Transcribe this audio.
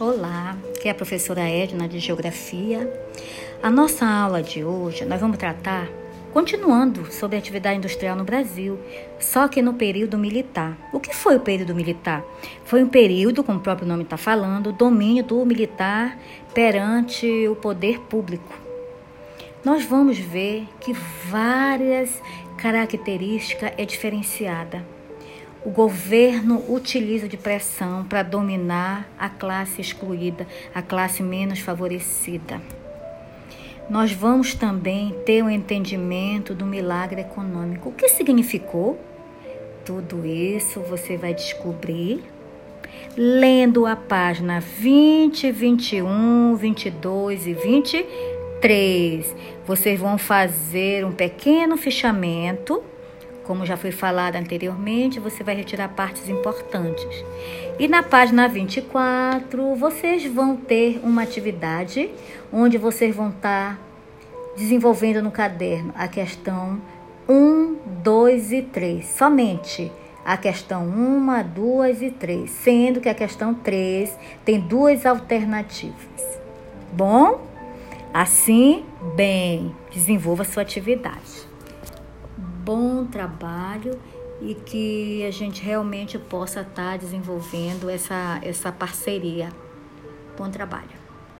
Olá, aqui é a professora Edna de Geografia. A nossa aula de hoje nós vamos tratar, continuando sobre a atividade industrial no Brasil, só que no período militar. O que foi o período militar? Foi um período, como o próprio nome está falando, domínio do militar perante o poder público. Nós vamos ver que várias características é diferenciada o governo utiliza de pressão para dominar a classe excluída, a classe menos favorecida. Nós vamos também ter um entendimento do milagre econômico. O que significou? Tudo isso você vai descobrir lendo a página 20, 21, 22 e 23. Vocês vão fazer um pequeno fichamento como já foi falado anteriormente, você vai retirar partes importantes. E na página 24, vocês vão ter uma atividade onde vocês vão estar desenvolvendo no caderno a questão 1, 2 e 3. Somente a questão 1, 2 e 3, sendo que a questão 3 tem duas alternativas. Bom? Assim, bem, desenvolva sua atividade bom trabalho e que a gente realmente possa estar desenvolvendo essa, essa parceria. Bom trabalho.